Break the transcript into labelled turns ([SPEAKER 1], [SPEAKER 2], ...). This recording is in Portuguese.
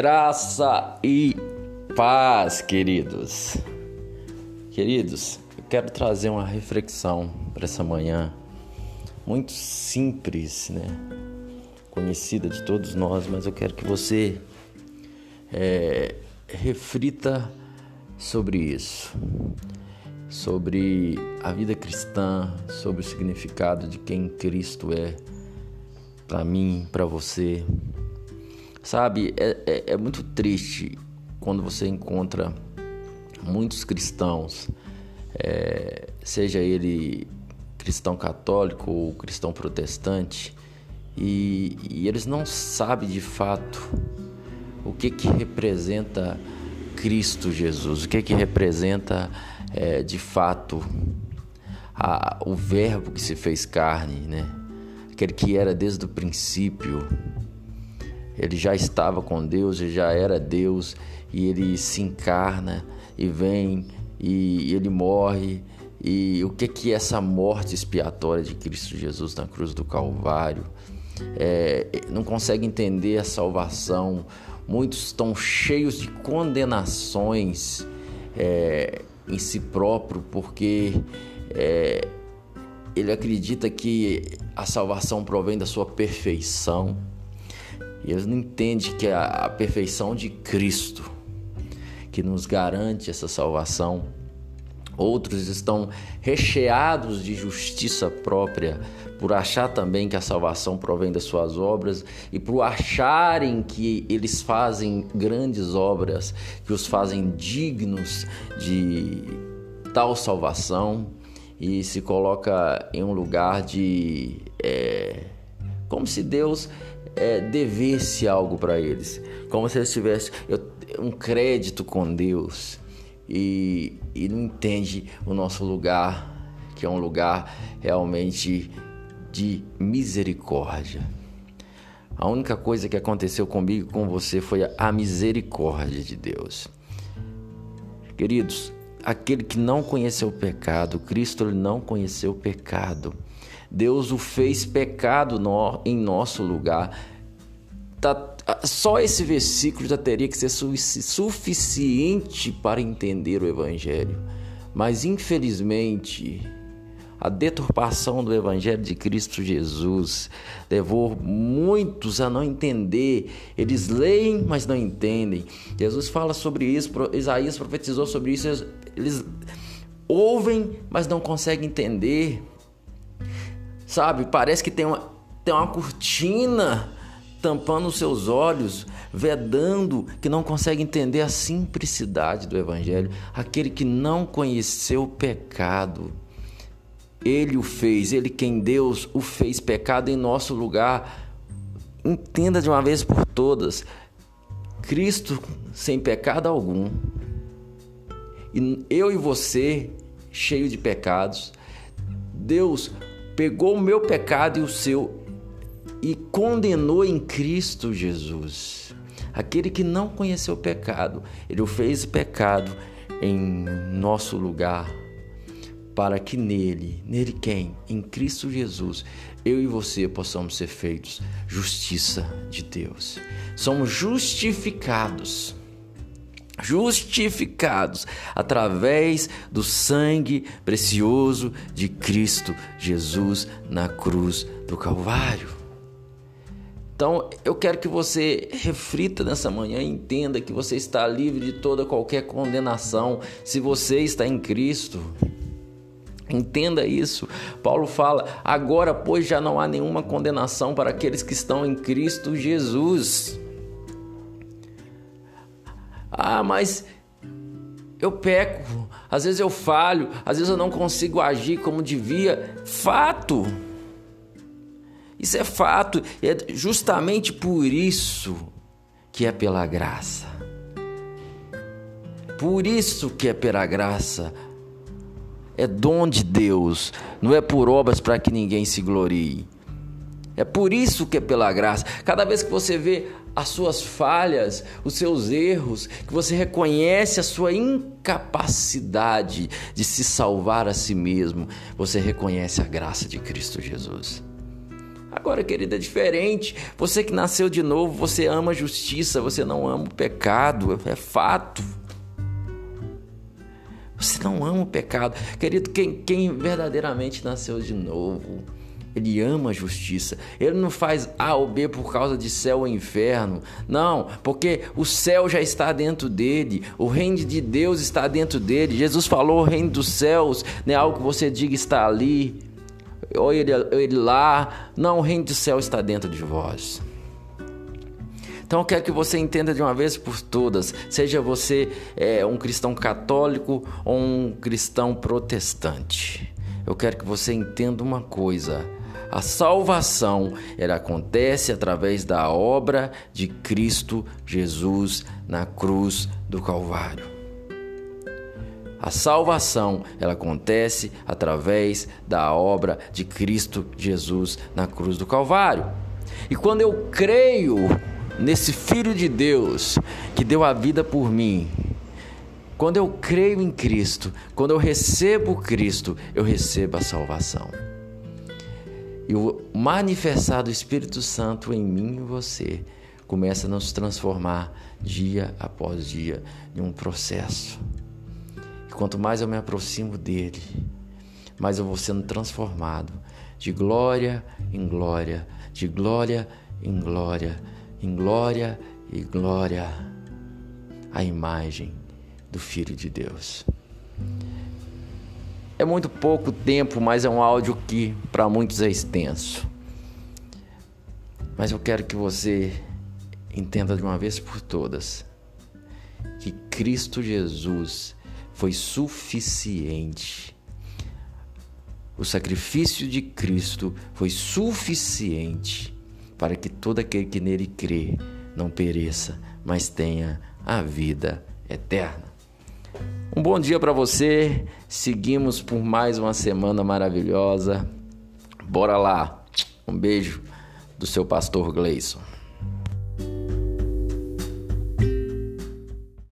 [SPEAKER 1] Graça e paz, queridos. Queridos, eu quero trazer uma reflexão para essa manhã muito simples, né? Conhecida de todos nós, mas eu quero que você é, reflita sobre isso, sobre a vida cristã, sobre o significado de quem Cristo é para mim, para você. Sabe, é, é, é muito triste quando você encontra muitos cristãos, é, seja ele cristão católico ou cristão protestante, e, e, eles não sabem de fato o que que representa Cristo Jesus, o que que representa é, de fato a, o Verbo que se fez carne, né? Aquele que era desde o princípio, ele já estava com Deus, ele já era Deus e ele se encarna e vem e ele morre. E o que que é essa morte expiatória de Cristo Jesus na cruz do Calvário? É, não consegue entender a salvação. Muitos estão cheios de condenações é, em si próprio, porque é, ele acredita que a salvação provém da sua perfeição. E eles não entendem que é a perfeição de Cristo que nos garante essa salvação. Outros estão recheados de justiça própria, por achar também que a salvação provém das suas obras e por acharem que eles fazem grandes obras que os fazem dignos de tal salvação e se coloca em um lugar de. É, como se Deus é, devesse algo para eles, como se eles tivessem um crédito com Deus e, e não entende o nosso lugar, que é um lugar realmente de misericórdia. A única coisa que aconteceu comigo e com você foi a misericórdia de Deus. Queridos, aquele que não conheceu o pecado, Cristo ele não conheceu o pecado. Deus o fez pecado no, em nosso lugar. Tá, só esse versículo já teria que ser suficiente para entender o Evangelho. Mas infelizmente, a deturpação do Evangelho de Cristo Jesus levou muitos a não entender. Eles leem, mas não entendem. Jesus fala sobre isso, Isaías profetizou sobre isso. Eles ouvem, mas não conseguem entender. Sabe, parece que tem uma, tem uma cortina tampando os seus olhos, vedando, que não consegue entender a simplicidade do Evangelho. Aquele que não conheceu o pecado ele o fez, ele quem Deus o fez pecado em nosso lugar. Entenda de uma vez por todas: Cristo sem pecado algum. E eu e você, cheio de pecados, Deus pegou o meu pecado e o seu e condenou em Cristo Jesus. Aquele que não conheceu o pecado, ele o fez pecado em nosso lugar para que nele, nele quem? Em Cristo Jesus, eu e você possamos ser feitos justiça de Deus. Somos justificados. Justificados através do sangue precioso de Cristo Jesus na cruz do Calvário. Então, eu quero que você reflita nessa manhã e entenda que você está livre de toda qualquer condenação se você está em Cristo. Entenda isso. Paulo fala: agora, pois, já não há nenhuma condenação para aqueles que estão em Cristo Jesus. Ah, mas eu peco, às vezes eu falho, às vezes eu não consigo agir como devia. Fato. Isso é fato. E é justamente por isso que é pela graça. Por isso que é pela graça é dom de Deus, não é por obras para que ninguém se glorie. É por isso que é pela graça. Cada vez que você vê as suas falhas, os seus erros, que você reconhece a sua incapacidade de se salvar a si mesmo, você reconhece a graça de Cristo Jesus. Agora, querida, é diferente. Você que nasceu de novo, você ama a justiça, você não ama o pecado, é fato. Você não ama o pecado. Querido, quem, quem verdadeiramente nasceu de novo, ele ama a justiça. Ele não faz A ou B por causa de céu ou inferno. Não, porque o céu já está dentro dele. O reino de Deus está dentro dele. Jesus falou: o reino dos céus não é algo que você diga está ali. Ou ele, ele lá. Não, o reino do céu está dentro de vós. Então eu quero que você entenda de uma vez por todas, seja você é, um cristão católico ou um cristão protestante. Eu quero que você entenda uma coisa. A salvação ela acontece através da obra de Cristo Jesus na cruz do Calvário. A salvação ela acontece através da obra de Cristo Jesus na cruz do Calvário. E quando eu creio nesse Filho de Deus que deu a vida por mim. Quando eu creio em Cristo, quando eu recebo Cristo, eu recebo a salvação. E o manifestar do Espírito Santo em mim e você começa a nos transformar dia após dia em um processo. E quanto mais eu me aproximo dele, mais eu vou sendo transformado de glória em glória, de glória em glória em glória e glória a imagem do Filho de Deus. É muito pouco tempo, mas é um áudio que para muitos é extenso. Mas eu quero que você entenda de uma vez por todas que Cristo Jesus foi suficiente. O sacrifício de Cristo foi suficiente para que todo aquele que nele crê não pereça, mas tenha a vida eterna. Um bom dia para você. Seguimos por mais uma semana maravilhosa. Bora lá. Um beijo do seu pastor Gleison.